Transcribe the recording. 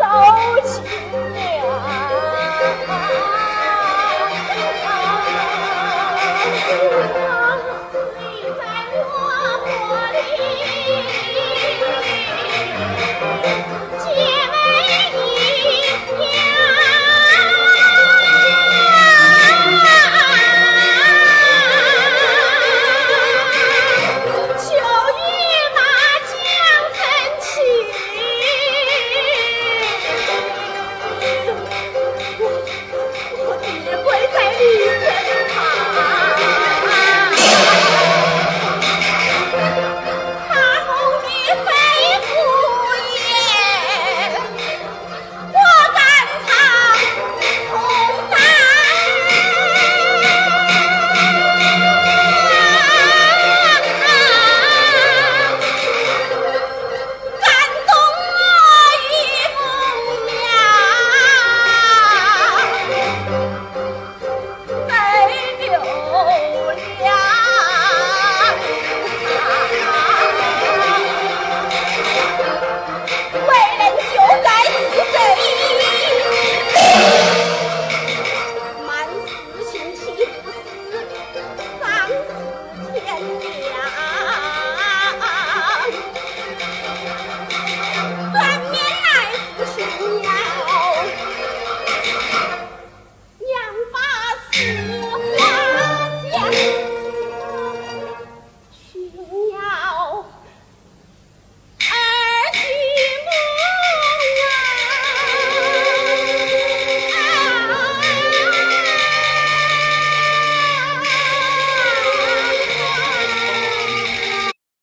都去小心点啊